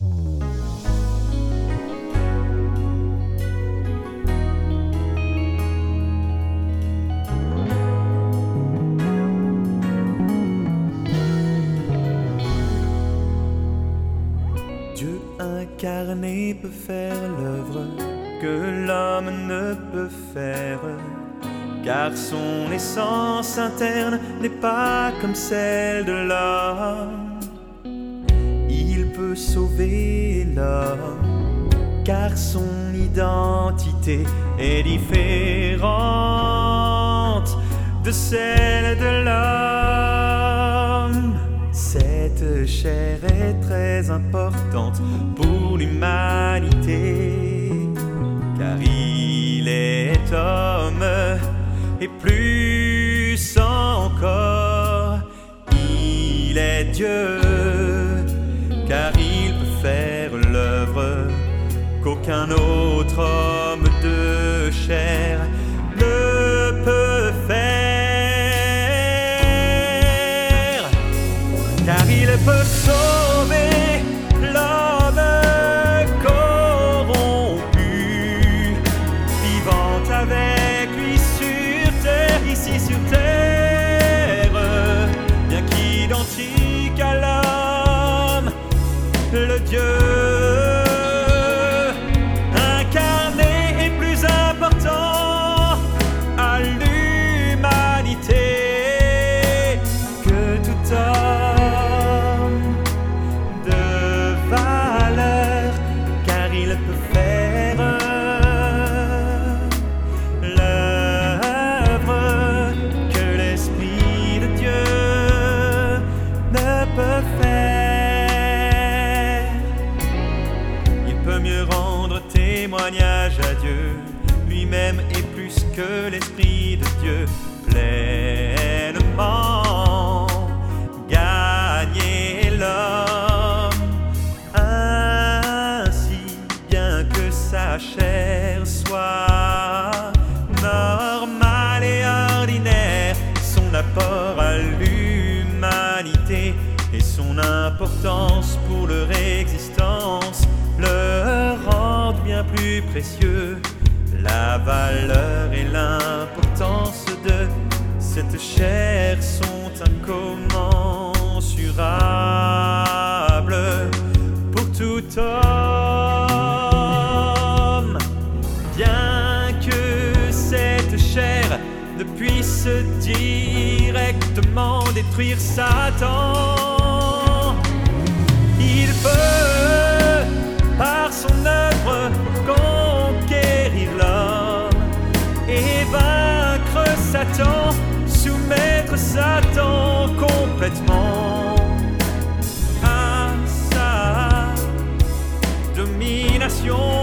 Dieu incarné peut faire l'œuvre que l'homme ne peut faire, car son essence interne n'est pas comme celle de l'homme. Il peut sauver l'homme, car son identité est différente de celle de l'homme. Cette chair est très importante pour l'humanité, car il est homme et plus encore, il est Dieu, sauver l'homme corrompu, vivant avec lui sur terre, ici sur terre, bien qu'identique à l'homme, le Dieu Lui-même est plus que l'Esprit de Dieu, pleinement plus précieux. La valeur et l'importance de cette chair sont incommensurables pour tout homme. Bien que cette chair ne puisse directement détruire Satan, Satan complètement à sa domination.